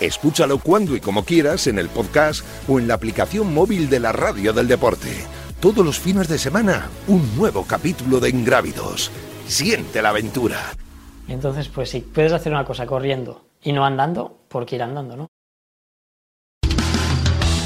Escúchalo cuando y como quieras en el podcast o en la aplicación móvil de la Radio del Deporte. Todos los fines de semana, un nuevo capítulo de Ingrávidos. Siente la aventura. Entonces, pues si puedes hacer una cosa corriendo y no andando, ¿por qué ir andando, no?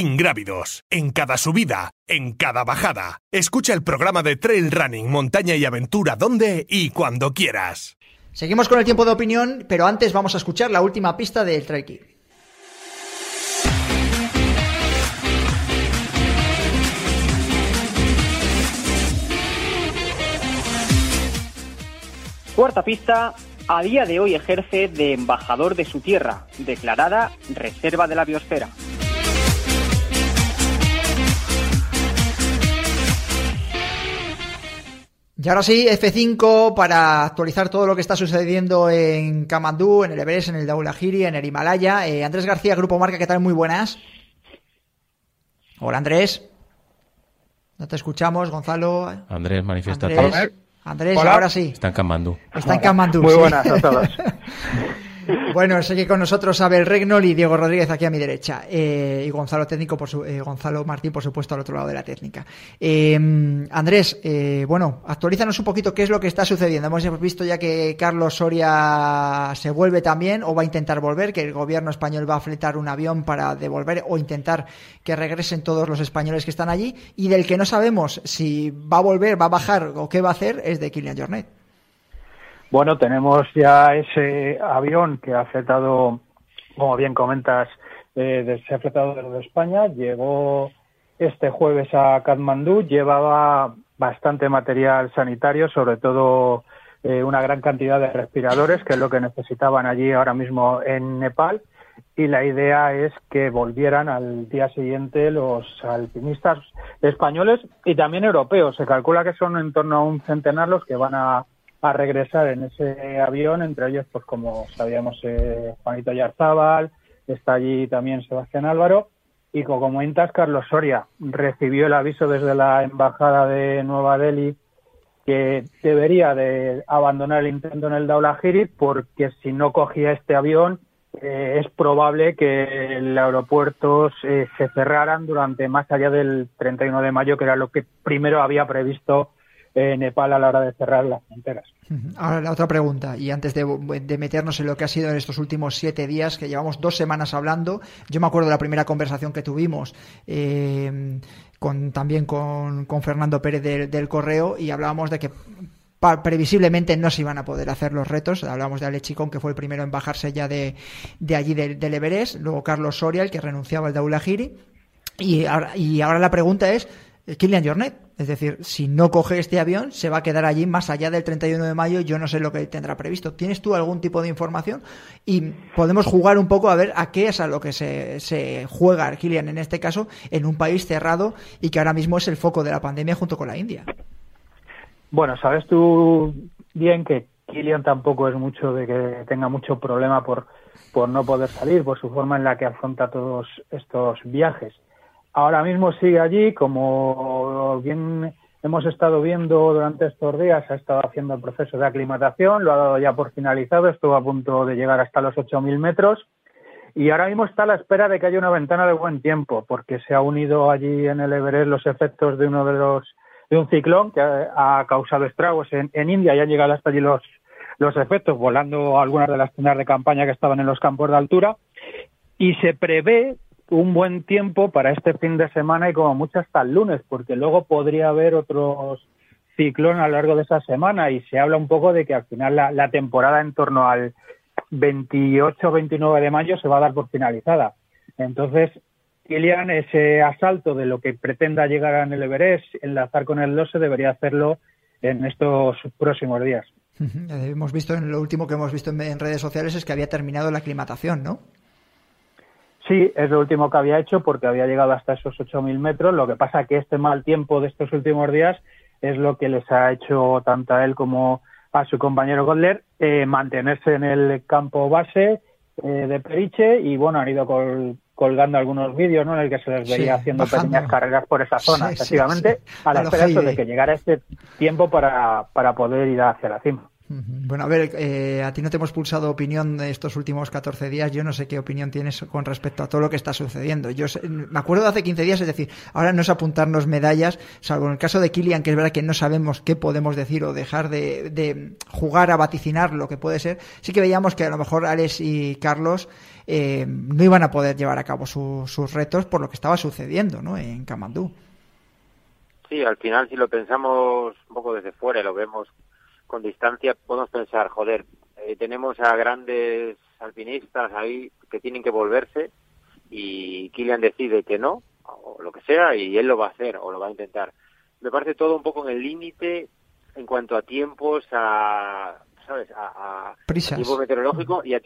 Ingrávidos. En cada subida, en cada bajada. Escucha el programa de Trail Running, Montaña y Aventura donde y cuando quieras. Seguimos con el tiempo de opinión, pero antes vamos a escuchar la última pista del Trail. Cuarta pista, a día de hoy ejerce de embajador de su tierra, declarada Reserva de la Biosfera. Y ahora sí, F5 para actualizar todo lo que está sucediendo en Kamandú, en el Everest, en el Daulahiri, en el Himalaya. Eh, Andrés García, Grupo Marca, ¿qué tal? Muy buenas. Hola Andrés. No te escuchamos, Gonzalo. Andrés, manifiéstate. Andrés, Andrés ahora sí. Está en Kamandú. Está en Kamandú. Muy sí. buenas a todos. Bueno, sigue con nosotros Abel Regnol y Diego Rodríguez aquí a mi derecha. Eh, y Gonzalo Técnico, por su, eh, Gonzalo Martín, por supuesto, al otro lado de la técnica. Eh, Andrés, bueno, actualízanos un poquito qué es lo que está sucediendo. Hemos visto ya que Carlos Soria se vuelve también o va a intentar volver, que el gobierno español va a fletar un avión para devolver o intentar que regresen todos los españoles que están allí. Y del que no sabemos si va a volver, va a bajar o qué va a hacer es de Kilian Jornet. Bueno, tenemos ya ese avión que ha fletado, como bien comentas, eh, se ha fletado desde España, llegó este jueves a Katmandú, llevaba bastante material sanitario, sobre todo eh, una gran cantidad de respiradores, que es lo que necesitaban allí ahora mismo en Nepal, y la idea es que volvieran al día siguiente los alpinistas españoles y también europeos. Se calcula que son en torno a un centenar los que van a a regresar en ese avión, entre ellos, pues como sabíamos, eh, Juanito Yarzábal, está allí también Sebastián Álvaro, y como comentas, Carlos Soria recibió el aviso desde la Embajada de Nueva Delhi que debería de abandonar el intento en el Daulahiri porque si no cogía este avión eh, es probable que el aeropuerto eh, se cerraran durante más allá del 31 de mayo, que era lo que primero había previsto eh, Nepal a la hora de cerrar las fronteras. Ahora la otra pregunta, y antes de, de, meternos en lo que ha sido en estos últimos siete días, que llevamos dos semanas hablando, yo me acuerdo de la primera conversación que tuvimos eh, con, también con, Fernando Pérez del, del Correo y hablábamos de que previsiblemente no se iban a poder hacer los retos. Hablamos de Ale Chicón, que fue el primero en bajarse ya de, de allí del, del Everest, luego Carlos Soria, el que renunciaba al Daulahiri, y ahora, y ahora la pregunta es, Kilian Jornet. Es decir, si no coge este avión, se va a quedar allí más allá del 31 de mayo. Yo no sé lo que tendrá previsto. ¿Tienes tú algún tipo de información? Y podemos jugar un poco a ver a qué es a lo que se, se juega Kilian en este caso en un país cerrado y que ahora mismo es el foco de la pandemia junto con la India. Bueno, sabes tú bien que Kilian tampoco es mucho de que tenga mucho problema por, por no poder salir, por su forma en la que afronta todos estos viajes. Ahora mismo sigue allí, como bien hemos estado viendo durante estos días, ha estado haciendo el proceso de aclimatación, lo ha dado ya por finalizado, estuvo a punto de llegar hasta los 8.000 metros y ahora mismo está a la espera de que haya una ventana de buen tiempo, porque se ha unido allí en el Everest los efectos de uno de los de un ciclón que ha, causado estragos en, en, India y han llegado hasta allí los, los efectos, volando algunas de las tiendas de campaña que estaban en los campos de altura. Y se prevé un buen tiempo para este fin de semana y como mucho hasta el lunes, porque luego podría haber otros ciclón a lo largo de esa semana y se habla un poco de que al final la, temporada en torno al 28-29 de mayo se va a dar por finalizada. Entonces, Kilian, ese asalto de lo que pretenda llegar a el Everest, enlazar con el 12, debería hacerlo en estos próximos días. Hemos visto en lo último que hemos visto en redes sociales es que había terminado la aclimatación, ¿no? Sí, es lo último que había hecho porque había llegado hasta esos 8.000 metros. Lo que pasa que este mal tiempo de estos últimos días es lo que les ha hecho tanto a él como a su compañero Godler eh, mantenerse en el campo base eh, de Periche y bueno, han ido colgando algunos vídeos ¿no? en el que se les veía haciendo pequeñas carreras por esa zona, efectivamente, a la espera de que llegara este tiempo para, para poder ir hacia la cima. Bueno, a ver, eh, a ti no te hemos pulsado opinión estos últimos 14 días. Yo no sé qué opinión tienes con respecto a todo lo que está sucediendo. Yo me acuerdo de hace 15 días, es decir, ahora no es apuntarnos medallas, salvo en el caso de Kilian, que es verdad que no sabemos qué podemos decir o dejar de, jugar a vaticinar lo que puede ser. Sí que veíamos que a lo mejor Alex y Carlos eh, no iban a poder llevar a cabo sus retos por lo que estaba sucediendo ¿no? en Kamandú. Sí, al final, si lo pensamos un poco desde fuera y lo vemos con distancia podemos pensar, joder, eh, tenemos a grandes alpinistas ahí que tienen que volverse y Kilian decide que no, o lo que sea, y él lo va a hacer o lo va a intentar. Me parece todo un poco en el límite en cuanto a tiempos, a, ¿sabes? A, tiempo meteorológico y,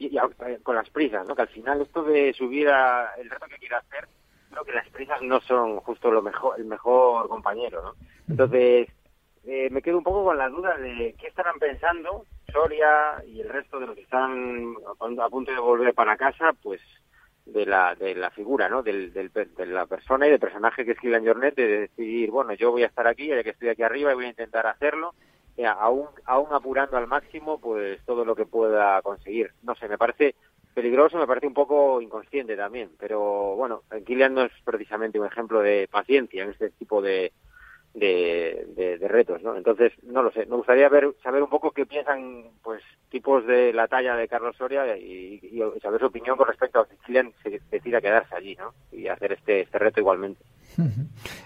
con las prisas, ¿no? Que al final esto de subir a, el reto que quiera hacer, creo que las prisas no son justo lo mejor, el mejor compañero, ¿no? Entonces, eh, me quedo un poco con la duda de qué estarán pensando Soria y el resto de los que están a punto de volver para casa, pues de la, de la figura, ¿no? Del, del, de la persona y del personaje que es Kylian Jornet, de decidir, bueno, yo voy a estar aquí, ya que estoy aquí arriba y voy a intentar hacerlo, eh, aún, aún apurando al máximo, pues todo lo que pueda conseguir. No sé, me parece peligroso, me parece un poco inconsciente también, pero bueno, Kylian no es precisamente un ejemplo de paciencia en este tipo de, de, de, retos, ¿no? Entonces, no lo sé, me gustaría ver, saber un poco qué piensan, pues, tipos de la talla de Carlos Soria y, saber su opinión con respecto a que Kylian se decida quedarse allí, ¿no? Y hacer este, este reto igualmente.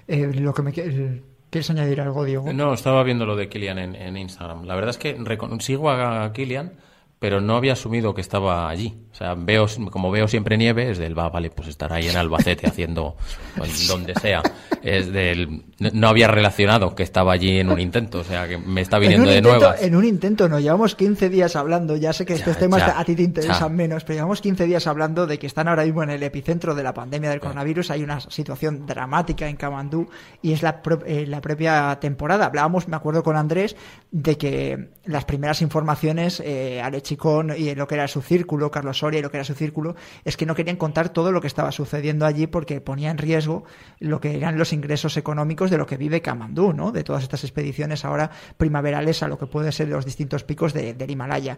Eh, lo que me ¿Quieres añadir algo, Diego? No, estaba viendo lo de Kylian en, en Instagram. La verdad es que sigo a Kylian pero no había asumido que estaba allí. O sea, veo, como veo siempre nieve, es del, va, vale, pues estar ahí en Albacete haciendo pues, donde sea. Es del, no había relacionado que estaba allí en un intento, o sea, que me está viniendo de nuevo. En un intento, no, llevamos 15 días hablando, ya sé que estos temas a ti te interesan menos, pero llevamos 15 días hablando de que están ahora mismo en el epicentro de la pandemia del coronavirus, hay una situación dramática en Kamandú y es la, eh, la propia temporada. Hablábamos, me acuerdo con Andrés, de que las primeras informaciones eh, al Chicón y lo que era su círculo, Carlos Soria y lo que era su círculo, es que no querían contar todo lo que estaba sucediendo allí porque ponía en riesgo lo que eran los ingresos económicos de lo que vive Kamandú, ¿no? De todas estas expediciones ahora primaverales a lo que puede ser los distintos picos del Himalaya.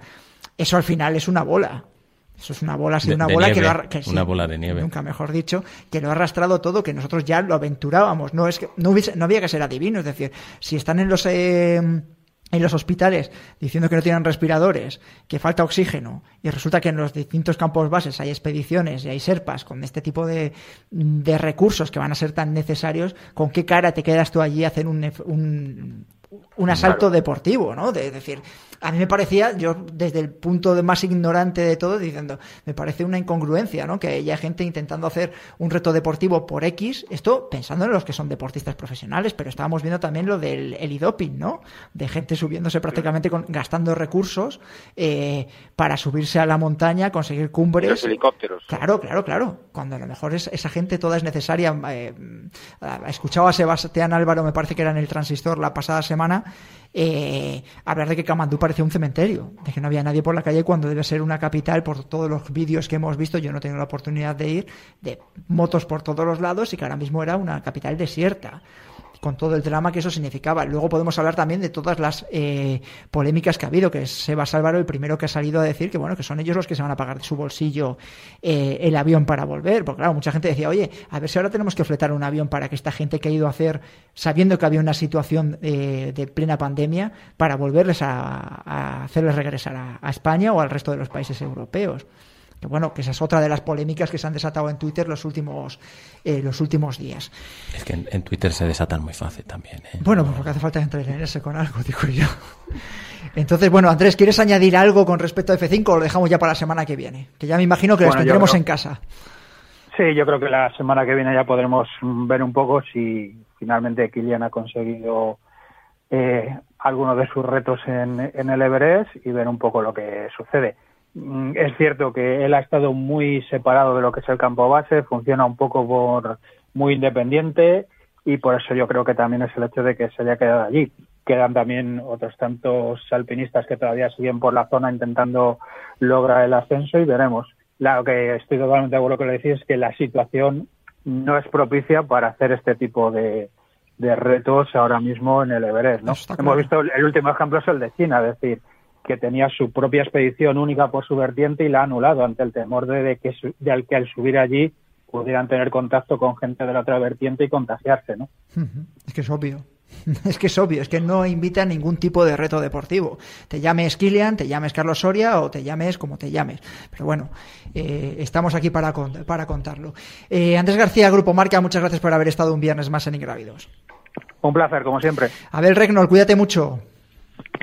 Eso al final es una bola. Eso es una bola, así, una bola que lo ha, una bola de nieve. Nunca mejor dicho, que lo ha arrastrado todo, que nosotros ya lo aventurábamos. No es que no, no había que ser adivino, es decir, si están en los eh, en los hospitales diciendo que no tienen respiradores, que falta oxígeno, y resulta que en los distintos campos bases hay expediciones y hay serpas con este tipo de, de recursos que van a ser tan necesarios, ¿con qué cara te quedas tú allí a hacer un, un, un asalto deportivo, ¿no? De, decir, a mí me parecía, yo desde el punto de más ignorante de todo, diciendo, me parece una incongruencia, ¿no? Que haya gente intentando hacer un reto deportivo por X, esto pensando en los que son deportistas profesionales, pero estábamos viendo también lo del elidoping, ¿no? De gente subiéndose prácticamente con, gastando recursos eh, para subirse a la montaña, conseguir cumbres. los helicópteros. Claro, claro, claro. Cuando a lo mejor es, esa gente toda es necesaria. Eh, escuchaba a Sebastián Álvaro, me parece que era en el transistor la pasada semana, eh, hablar de que Kamandú parecía un cementerio, de que no había nadie por la calle cuando debe ser una capital por todos los vídeos que hemos visto. Yo no tengo la oportunidad de ir, de motos por todos los lados y que ahora mismo era una capital desierta con todo el drama que eso significaba. Luego podemos hablar también de todas las eh, polémicas que ha habido, que es Sebas Álvaro el primero que ha salido a decir que bueno, que son ellos los que se van a pagar de su bolsillo eh, el avión para volver. Porque claro, mucha gente decía, oye, a ver si ahora tenemos que fletar un avión para que esta gente que ha ido a hacer, sabiendo que había una situación eh, de plena pandemia, para volverles a, hacerles regresar a, España o al resto de los países europeos. Que bueno, que esa es otra de las polémicas que se han desatado en Twitter los últimos, eh, los últimos días. Es que en, en Twitter se desatan muy fácil también. ¿eh? Bueno, pues lo que hace falta entretenerse con algo, digo yo. Entonces, bueno, Andrés, ¿quieres añadir algo con respecto a F5 o lo dejamos ya para la semana que viene? Que ya me imagino que Bueno, las tendremos creo- en casa. Sí, yo creo que la semana que viene ya podremos ver un poco si finalmente Kilian ha conseguido eh, alguno de sus retos en, en el Everest y ver un poco lo que sucede. Mm, Es cierto que él ha estado muy separado de lo que es el campo base, funciona un poco por muy independiente y por eso yo creo que también es el hecho de que se haya quedado allí. Quedan también otros tantos alpinistas que todavía siguen por la zona intentando lograr el ascenso y veremos. Lo que estoy totalmente de acuerdo con lo que decís es que la situación no es propicia para hacer este tipo de, de retos ahora mismo en el Everest. ¿no? Hemos claro. visto el último ejemplo es el de China, es decir, que tenía su propia expedición única por su vertiente y la ha anulado ante el temor de, de que, su- de al que al subir allí pudieran tener contacto con gente de la otra vertiente y contagiarse, ¿no? Es que es obvio. Es que es obvio, es que no invita a ningún tipo de reto deportivo. Te llames Kilian, te llames Carlos Soria o te llames como te llames. Pero bueno, eh, estamos aquí para, con- para contarlo. Eh, Andrés García, Grupo Marca, muchas gracias por haber estado un viernes más en Ingrávidos. Un placer, como siempre. Abel Regnol, cuídate mucho.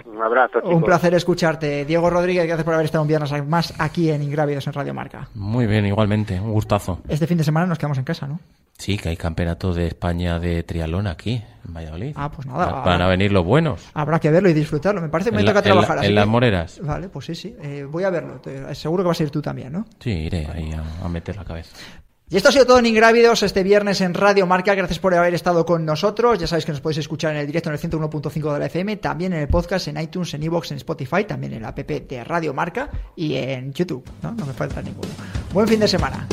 Un abrazo, chicos. Un placer escucharte. Diego Rodríguez, gracias por haber estado un viernes más aquí en Ingrávidos en Radio Marca. Muy bien, igualmente, un gustazo. Este fin de semana nos quedamos en casa, ¿no? Sí, que hay campeonato de España de triatlón aquí, en Valladolid. Ah, pues nada. Van a venir los buenos. Habrá que verlo y disfrutarlo. Me parece que me la- toca la- trabajar. así en las Moreras. Vale, pues sí, sí. Eh, voy a verlo. Te- Seguro que vas a ir tú también, ¿no? Sí, iré ahí a, a meter la cabeza. Y esto ha sido todo en Ingrávidos este viernes en Radio Marca. Gracias por haber estado con nosotros. Ya sabéis que nos podéis escuchar en el directo en el 101.5 de la FM, también en el podcast, en iTunes, en iVoox, en Spotify, también en la app de Radio Marca y en YouTube. No, no me falta ninguno. Buen fin de semana.